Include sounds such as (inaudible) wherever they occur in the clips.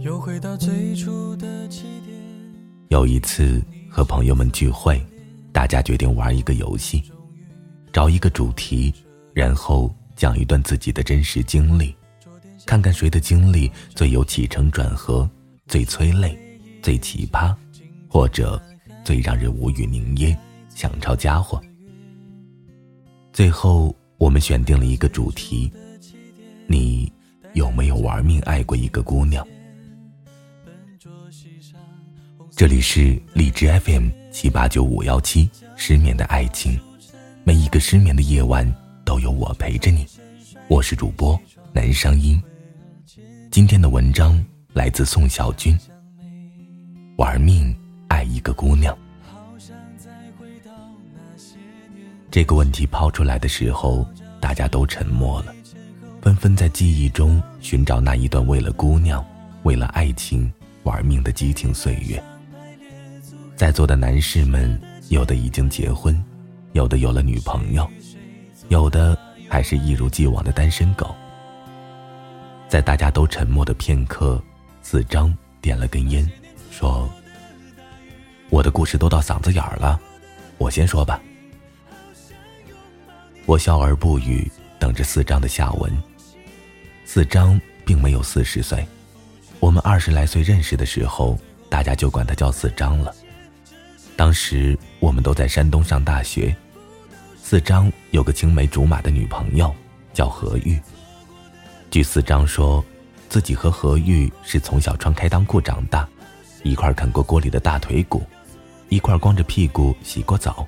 又回到最初的起点。有一次和朋友们聚会，大家决定玩一个游戏，找一个主题，然后讲一段自己的真实经历，看看谁的经历最有起承转合，最催泪，最奇葩，或者最让人无语凝噎，想抄家伙。最后我们选定了一个主题：你有没有玩命爱过一个姑娘？这里是荔枝 FM 七八九五幺七，失眠的爱情，每一个失眠的夜晚都有我陪着你。我是主播南商英。今天的文章来自宋小军。玩命爱一个姑娘，这个问题抛出来的时候，大家都沉默了，纷纷在记忆中寻找那一段为了姑娘、为了爱情玩命的激情岁月。在座的男士们，有的已经结婚，有的有了女朋友，有的还是一如既往的单身狗。在大家都沉默的片刻，四张点了根烟，说：“我的故事都到嗓子眼儿了，我先说吧。”我笑而不语，等着四张的下文。四张并没有四十岁，我们二十来岁认识的时候，大家就管他叫四张了。当时我们都在山东上大学，四张有个青梅竹马的女朋友，叫何玉。据四张说，自己和何玉是从小穿开裆裤长大，一块啃过锅里的大腿骨，一块光着屁股洗过澡。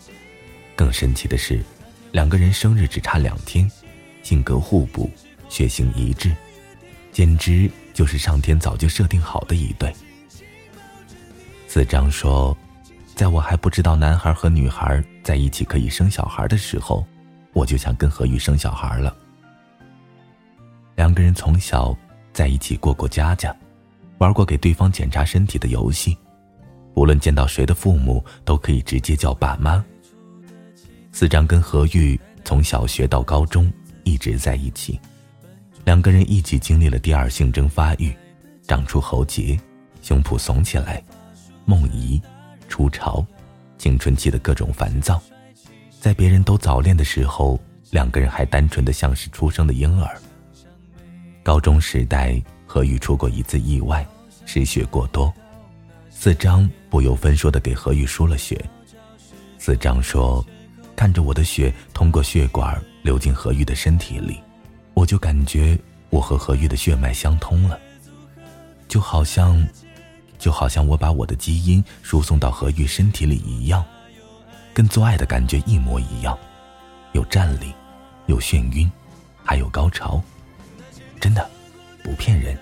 更神奇的是，两个人生日只差两天，性格互补，血型一致，简直就是上天早就设定好的一对。四张说。在我还不知道男孩和女孩在一起可以生小孩的时候，我就想跟何玉生小孩了。两个人从小在一起过过家家，玩过给对方检查身体的游戏，无论见到谁的父母都可以直接叫爸妈。四张跟何玉从小学到高中一直在一起，两个人一起经历了第二性征发育，长出喉结，胸脯耸起来，梦遗。初潮，青春期的各种烦躁，在别人都早恋的时候，两个人还单纯的像是出生的婴儿。高中时代，何宇出过一次意外，失血过多，四张不由分说的给何宇输了血。四张说：“看着我的血通过血管流进何玉的身体里，我就感觉我和何玉的血脉相通了，就好像……”就好像我把我的基因输送到何玉身体里一样，跟做爱的感觉一模一样，有站立，有眩晕，还有高潮，不骗人。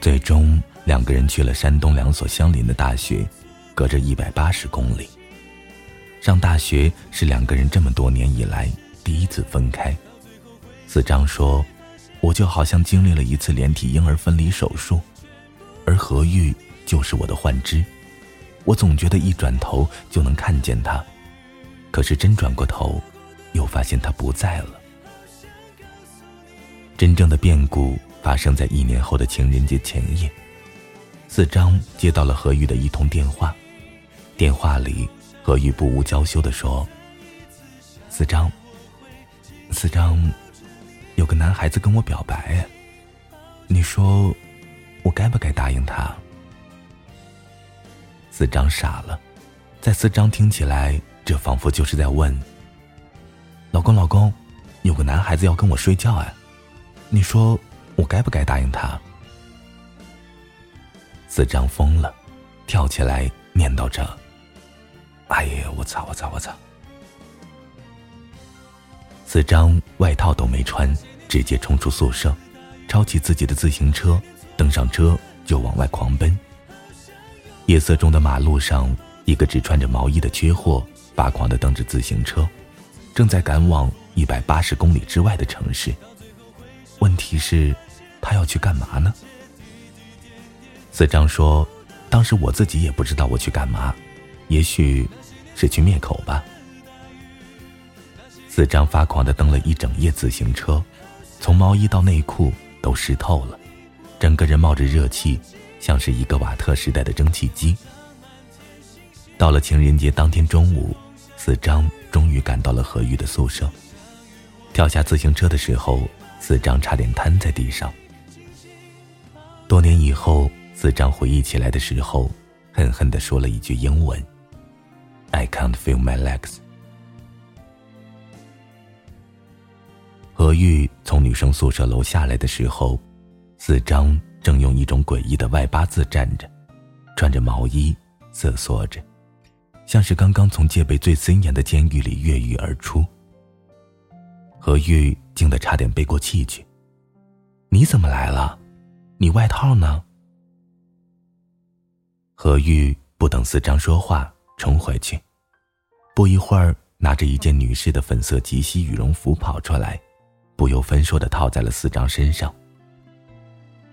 最终，两个人去了山东两所相邻的大学，隔着一百八十公里。上大学是两个人这么多年以来第一次分开。四张说。我就好像经历了一次连体婴儿分离手术，而何玉就是我的幻肢。我总觉得一转头就能看见他，可是真转过头，又发现他不在了。真正的变故发生在一年后的情人节前夜，四张接到了何玉的一通电话，电话里何玉不无娇羞的说：“四张，四张。”有个男孩子跟我表白，你说我该不该答应他？四张傻了，在四张听起来，这仿佛就是在问：“老公，老公，有个男孩子要跟我睡觉哎，你说我该不该答应他？”四张疯了，跳起来念叨着：“哎呀，我操，我操，我操！”四张外套都没穿。直接冲出宿舍，抄起自己的自行车，登上车就往外狂奔。夜色中的马路上，一个只穿着毛衣的缺货发狂的蹬着自行车，正在赶往一百八十公里之外的城市。问题是，他要去干嘛呢？四张说：“当时我自己也不知道我去干嘛，也许是去灭口吧。”四张发狂的蹬了一整夜自行车，从毛衣到内裤都湿透了，整个人冒着热气，像是一个瓦特时代的蒸汽机。到了情人节当天中午，四张终于赶到了何玉的宿舍。跳下自行车的时候，四张差点瘫在地上。多年以后，四张回忆起来的时候，恨恨地说了一句英文：“I can't feel my legs。”何玉从女生宿舍楼下来的时候，四张正用一种诡异的外八字站着，穿着毛衣，瑟缩着。像是刚刚从戒备最森严的监狱里越狱而出，何玉惊得差点背过气去。你怎么来了？你外套呢？何玉不等四张说话，冲回去，不一会儿拿着一件女士的粉色及膝羽绒服跑出来，不由分说的套在了四张身上。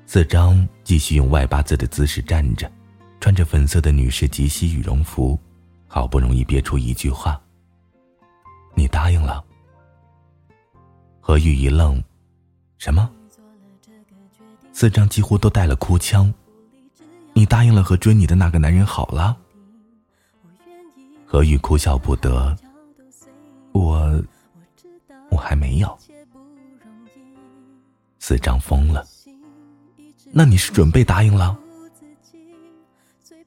四张继续用外八字的姿势站着，穿着粉色的女士及膝羽绒服。好不容易憋出一句话：“你答应了。”何玉一愣：“什么？”四张几乎都带了哭腔：“你答应了和追你的那个男人好了？”何玉哭笑不得：“我，我还没有。”四张疯了：“那你是准备答应了？”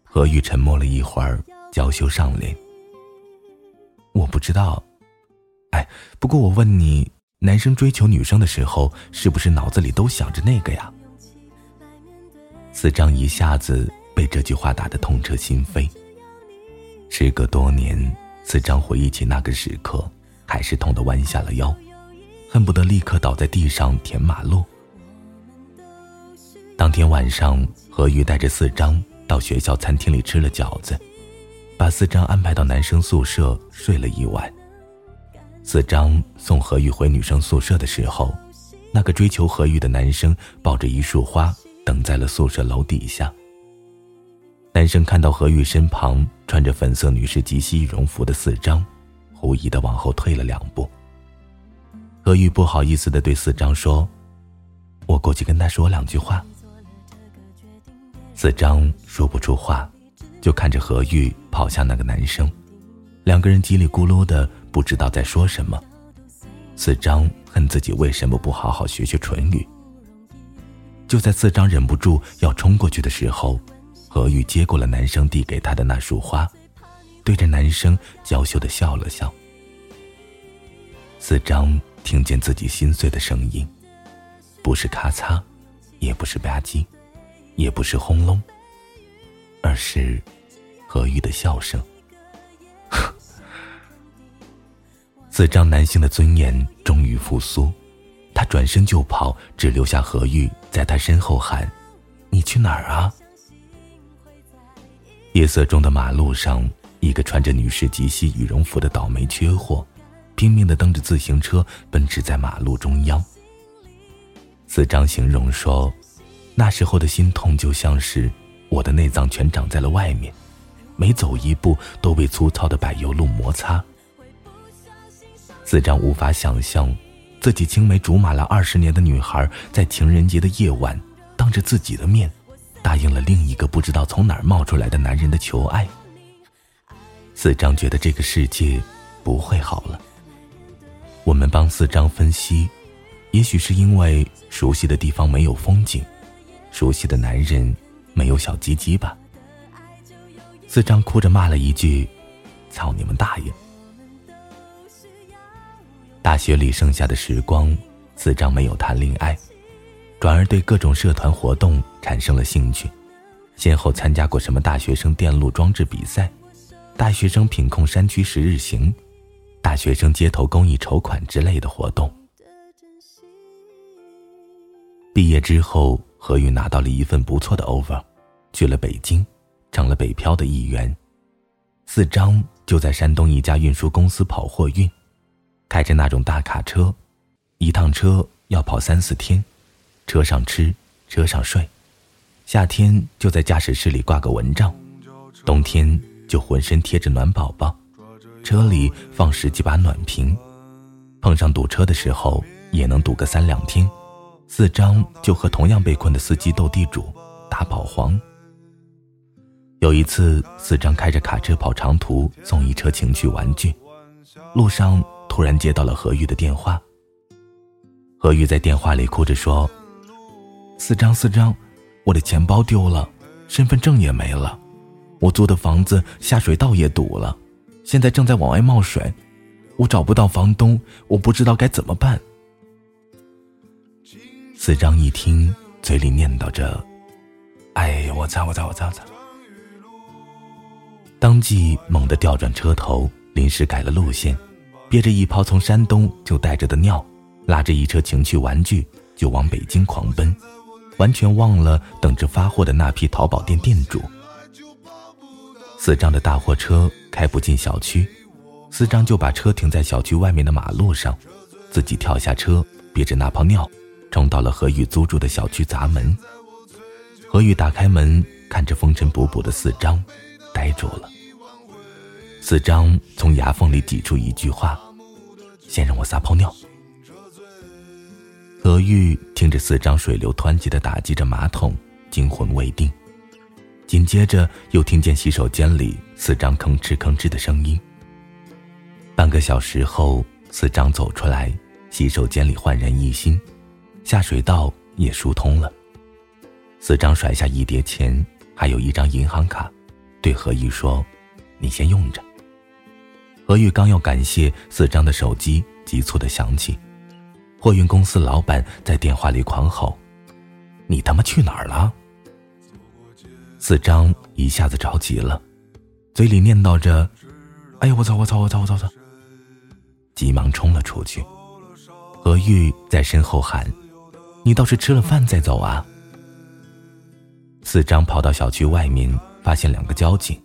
何玉沉默了一会儿。娇羞上脸，我不知道。哎，不过我问你，男生追求女生的时候，是不是脑子里都想着那个呀？四张一下子被这句话打得痛彻心扉。时隔多年，四张回忆起那个时刻，还是痛得弯下了腰，恨不得立刻倒在地上填马路。当天晚上，何玉带着四张到学校餐厅里吃了饺子。把四张安排到男生宿舍睡了一晚。四张送何玉回女生宿舍的时候，那个追求何玉的男生抱着一束花等在了宿舍楼底下。男生看到何玉身旁穿着粉色女士及膝羽绒服的四张，狐疑的往后退了两步。何玉不好意思的对四张说：“我过去跟他说两句话。”四张说不出话。就看着何玉跑向那个男生，两个人叽里咕噜的，不知道在说什么。四张恨自己为什么不好好学学唇语。就在四张忍不住要冲过去的时候，何玉接过了男生递给他的那束花，对着男生娇羞的笑了笑。四张听见自己心碎的声音，不是咔嚓，也不是吧唧，也不是轰隆。而是何玉的笑声。四张男性的尊严终于复苏，他转身就跑，只留下何玉在他身后喊：“你去哪儿啊？”夜色中的马路上，一个穿着女士及膝羽绒服的倒霉缺货，拼命的蹬着自行车奔驰在马路中央。四张形容说：“那时候的心痛就像是……”我的内脏全长在了外面，每走一步都被粗糙的柏油路摩擦。四张无法想象，自己青梅竹马了二十年的女孩，在情人节的夜晚，当着自己的面，答应了另一个不知道从哪儿冒出来的男人的求爱。四张觉得这个世界不会好了。我们帮四张分析，也许是因为熟悉的地方没有风景，熟悉的男人。没有小鸡鸡吧？四张哭着骂了一句：“操你们大爷！”大学里剩下的时光，四张没有谈恋爱，转而对各种社团活动产生了兴趣，先后参加过什么大学生电路装置比赛、大学生品控山区十日行、大学生街头公益筹款之类的活动。毕业之后。何玉拿到了一份不错的 offer，去了北京，成了北漂的一员。四张就在山东一家运输公司跑货运。开着那种大卡车，一趟车要跑三四天，车上吃，车上睡，夏天就在驾驶室里挂个蚊帐，冬天就浑身贴着暖宝宝，车里放十几把暖瓶，碰上堵车的时候也能堵个三两天。四张就和同样被困的司机斗地主，打保皇。有一次，四张开着卡车跑长途，送一车情趣玩具，路上突然接到了何玉的电话。何玉在电话里哭着说：“四张，四张，我的钱包丢了，身份证也没了，我租的房子下水道也堵了，现在正在往外冒水，我找不到房东，我不知道该怎么办。”四张一听，嘴里念叨着：“哎，我操，我操，我操，我操！”当即猛地调转车头，临时改了路线，憋着一泡从山东就带着的尿，拉着一车情趣玩具就往北京狂奔，完全忘了等着发货的那批淘宝店店主。四张的大货车开不进小区，四张就把车停在小区外面的马路上，自己跳下车，憋着那泡尿。冲到了何宇租住的小区砸门。何宇打开门，看着风尘仆仆的四张，呆住了。四张从牙缝里挤出一句话：“先让我撒泡尿。”何玉听着四张水流湍急的打击着马桶，惊魂未定。紧接着又听见洗手间里四张吭哧吭哧的声音。半个小时后，四张走出来，洗手间里焕然一新。下水道也疏通了。四张甩下一叠钱，还有一张银行卡，对何玉说：“你先用着。”何玉刚要感谢，四张的手机急促的响起，货运公司老板在电话里狂吼：“你他妈去哪儿了？”四张一下子着急了，嘴里念叨着：“哎呀，我操，我操，我操，我操，操！”急忙冲了出去。何玉在身后喊。你倒是吃了饭再走啊！四张跑到小区外面，发现两个交警，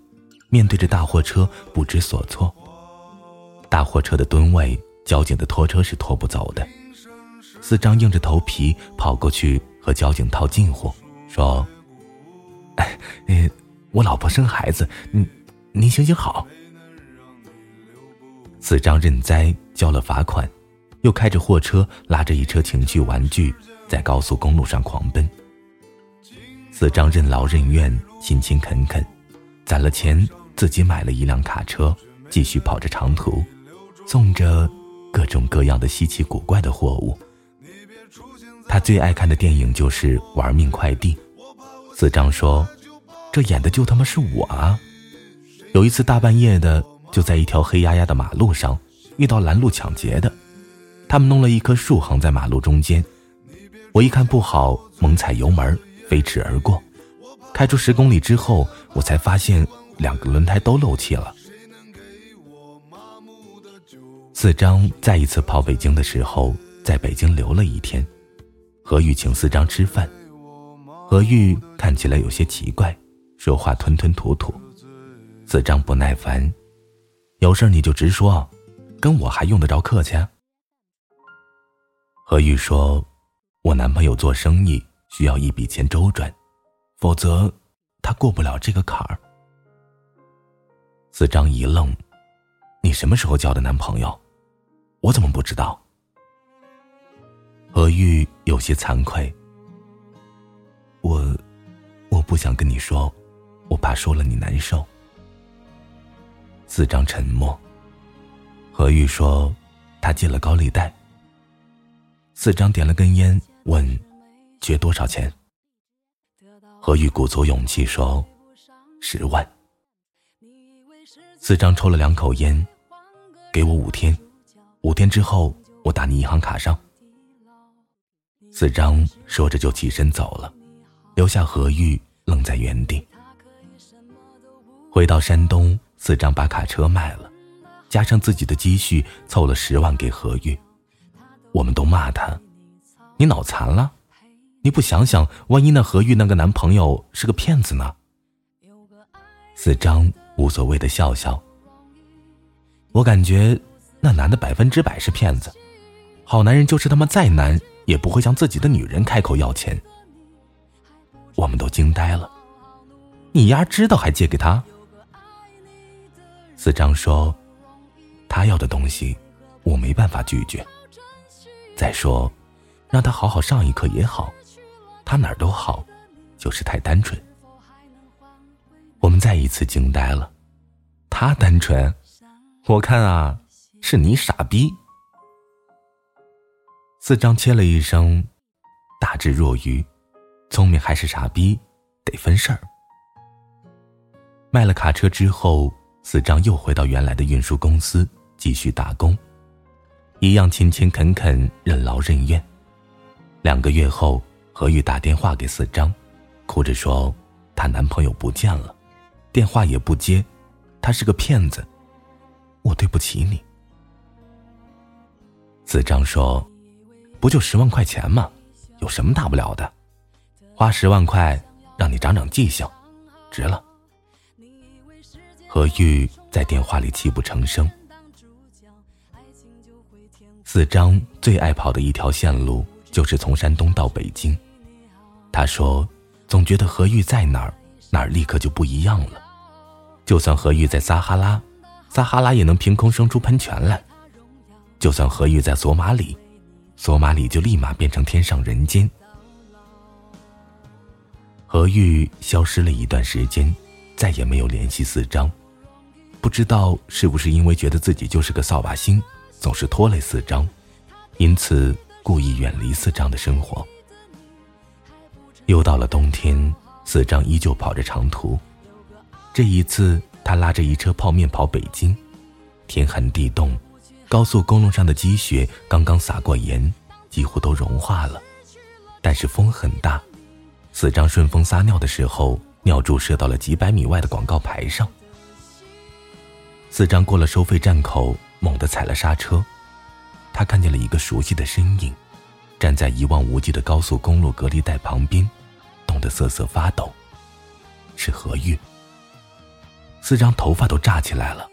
面对着大货车不知所措。大货车的吨位，交警的拖车是拖不走的。四张硬着头皮跑过去和交警套近乎，说：“ (laughs) 哎，我老婆生孩子，您您行行好。”四张认栽，交了罚款，又开着货车拉着一车情趣玩具。在高速公路上狂奔。四张任劳任怨，勤勤恳恳，攒了钱，自己买了一辆卡车，继续跑着长途，送着各种各样的稀奇古怪的货物。他最爱看的电影就是《玩命快递》。四张说：“这演的就他妈是我啊！”有一次大半夜的，就在一条黑压压的马路上遇到拦路抢劫的，他们弄了一棵树横在马路中间。我一看不好，猛踩油门，飞驰而过。开出十公里之后，我才发现两个轮胎都漏气了。四张再一次跑北京的时候，在北京留了一天。何玉请四张吃饭，何玉看起来有些奇怪，说话吞吞吐吐。四张不耐烦：“有事你就直说，跟我还用得着客气？”何玉说。我男朋友做生意需要一笔钱周转，否则他过不了这个坎儿。四张一愣：“你什么时候交的男朋友？我怎么不知道？”何玉有些惭愧：“我我不想跟你说，我怕说了你难受。”四张沉默。何玉说：“他借了高利贷。”四张点了根烟。问：“借多少钱？”何玉鼓足勇气说：“十万。”四张抽了两口烟，给我五天，五天之后我打你银行卡上。四张说着就起身走了，留下何玉愣在原地。回到山东，四张把卡车卖了，加上自己的积蓄，凑了十万给何玉。我们都骂他。你脑残了？你不想想，万一那何玉那个男朋友是个骗子呢？四张无所谓的笑笑。我感觉，那男的百分之百是骗子。好男人就是他妈再难也不会向自己的女人开口要钱。我们都惊呆了，你丫知道还借给他？四张说，他要的东西，我没办法拒绝。再说，让他好好上一课也好，他哪儿都好，就是太单纯。我们再一次惊呆了，他单纯，我看啊，是你傻逼。四张切了一声，大智若愚，聪明还是傻逼，得分事儿。卖了卡车之后，四张又回到原来的运输公司继续打工，一样勤勤恳恳，任劳任怨。两个月后，何玉打电话给四张，哭着说她男朋友不见了，电话也不接，他是个骗子，我对不起你。四张说。不就十万块钱吗？有什么大不了的？花十万块让你长长记性，值了。何玉在电话里泣不成声。四张最爱跑的一条线路就是从山东到北京。他说，总觉得何玉在哪儿，哪儿立刻就不一样了。就算何玉在撒哈拉，撒哈拉也能凭空生出喷泉来；就算何玉在索马里。索马里就立马变成天上人间。何玉消失了一段时间，再也没有联系四张，不知道是不是因为觉得自己就是个扫把星，总是拖累四张，因此故意远离四张的生活。又到了冬天，四张依旧跑着长途，这一次他拉着一车泡面跑北京，天寒地冻。高速公路上的积雪刚刚撒过盐，几乎都融化了，但是风很大。四张顺风撒尿的时候，尿柱射到了几百米外的广告牌上。四张过了收费站口，猛地踩了刹车，他看见了一个熟悉的身影，站在一望无际的高速公路隔离带旁边，冻得瑟瑟发抖，是何玉。四张头发都炸起来了。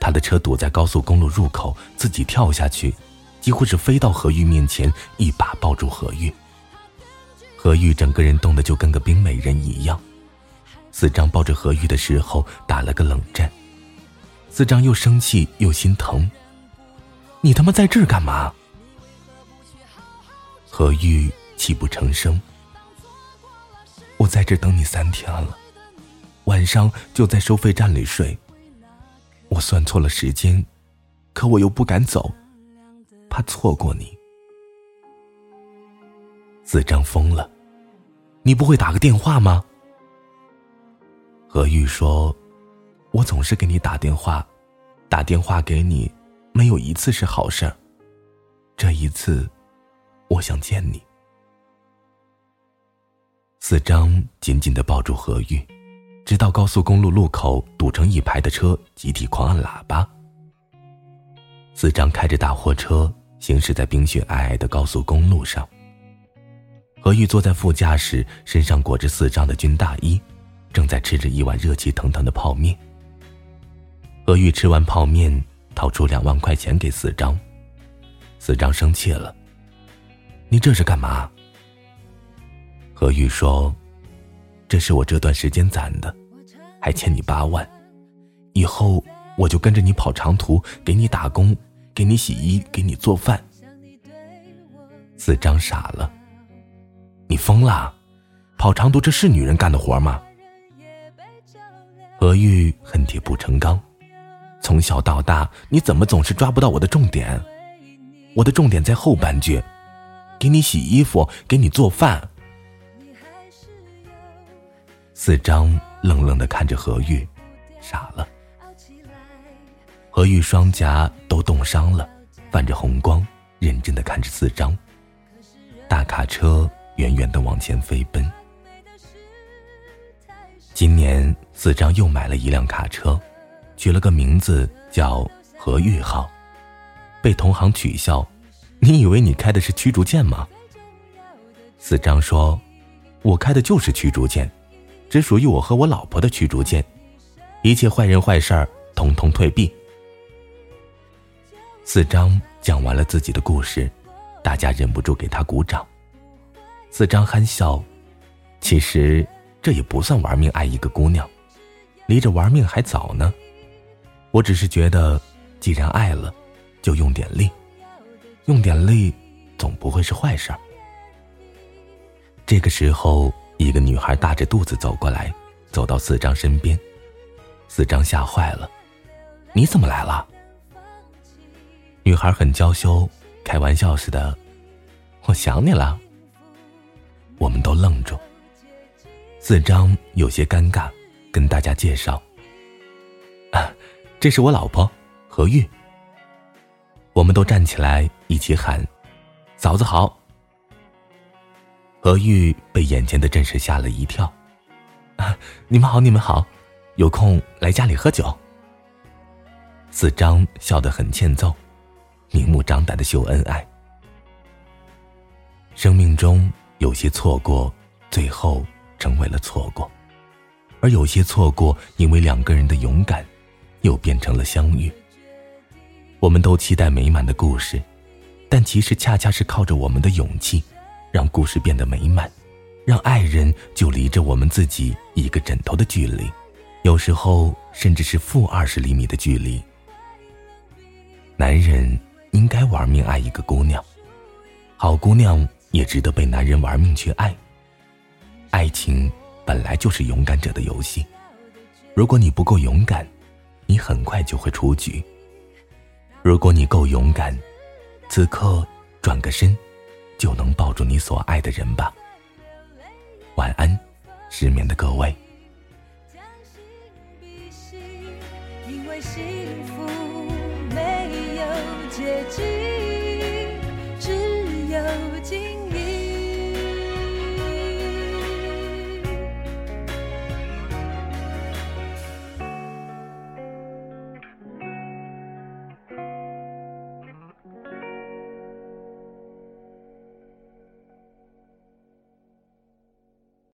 他的车堵在高速公路入口，自己跳下去，几乎是飞到何玉面前，一把抱住何玉。何玉整个人冻得就跟个冰美人一样。四张抱着何玉的时候打了个冷战，四张又生气又心疼。你他妈在这干嘛？何玉泣不成声。我在这等你三天了，晚上就在收费站里睡。我算错了时间，可我又不敢走，怕错过你。四张疯了，你不会打个电话吗？何玉说：“我总是给你打电话，打电话给你，没有一次是好事儿。这一次，我想见你。”四张紧紧的抱住何玉。直到高速公路路口堵成一排的车集体狂按喇叭，四张开着大货车行驶在冰雪皑皑的高速公路上。何玉坐在副驾驶，身上裹着四张的军大衣，正在吃着一碗热气腾腾的泡面。何玉吃完泡面，掏出两万块钱给四张，四张生气了：“你这是干嘛？”何玉说。这是我这段时间攒的，还欠你八万，以后我就跟着你跑长途，给你打工，给你洗衣，给你做饭。子张傻了，你疯了？跑长途这是女人干的活吗？何玉恨铁不成钢，从小到大你怎么总是抓不到我的重点？我的重点在后半句，给你洗衣服，给你做饭。四张愣愣的看着何玉，傻了。何玉双颊都冻伤了，泛着红光，认真的看着四张。大卡车远远的往前飞奔。今年四张又买了一辆卡车，取了个名字叫何玉号，被同行取笑：“你以为你开的是驱逐舰吗？”四张说：“我开的就是驱逐舰。”只属于我和我老婆的驱逐舰，一切坏人坏事儿统统退避。四张讲完了自己的故事，大家忍不住给他鼓掌。四张憨笑，其实这也不算玩命爱一个姑娘，离着玩命还早呢。我只是觉得，既然爱了，就用点力，用点力，总不会是坏事儿。这个时候，一个女孩大着肚子走过来，走到四张身边，四张吓坏了：“你怎么来了？”女孩很娇羞，开玩笑似的：“我想你了。”我们都愣住。四张有些尴尬，跟大家介绍：“啊，这是我老婆何玉。”我们都站起来一起喊：“嫂子好。”何玉被眼前的阵势吓了一跳，“啊，你们好，你们好，有空来家里喝酒。”四张笑得很欠揍，明目张胆的秀恩爱。生命中有些错过，最后成为了错过，而有些错过，因为两个人的勇敢，又变成了相遇。我们都期待美满的故事，但其实恰恰是靠着我们的勇气。让故事变得美满，让爱人就离着我们自己一个枕头的距离，有时候甚至是负二十厘米的距离。男人应该玩命爱一个姑娘，好姑娘也值得被男人玩命去爱。爱情本来就是勇敢者的游戏，如果你不够勇敢，你很快就会出局。如果你够勇敢，此刻转个身。就能抱住你所爱的人吧。晚安，失眠的各位。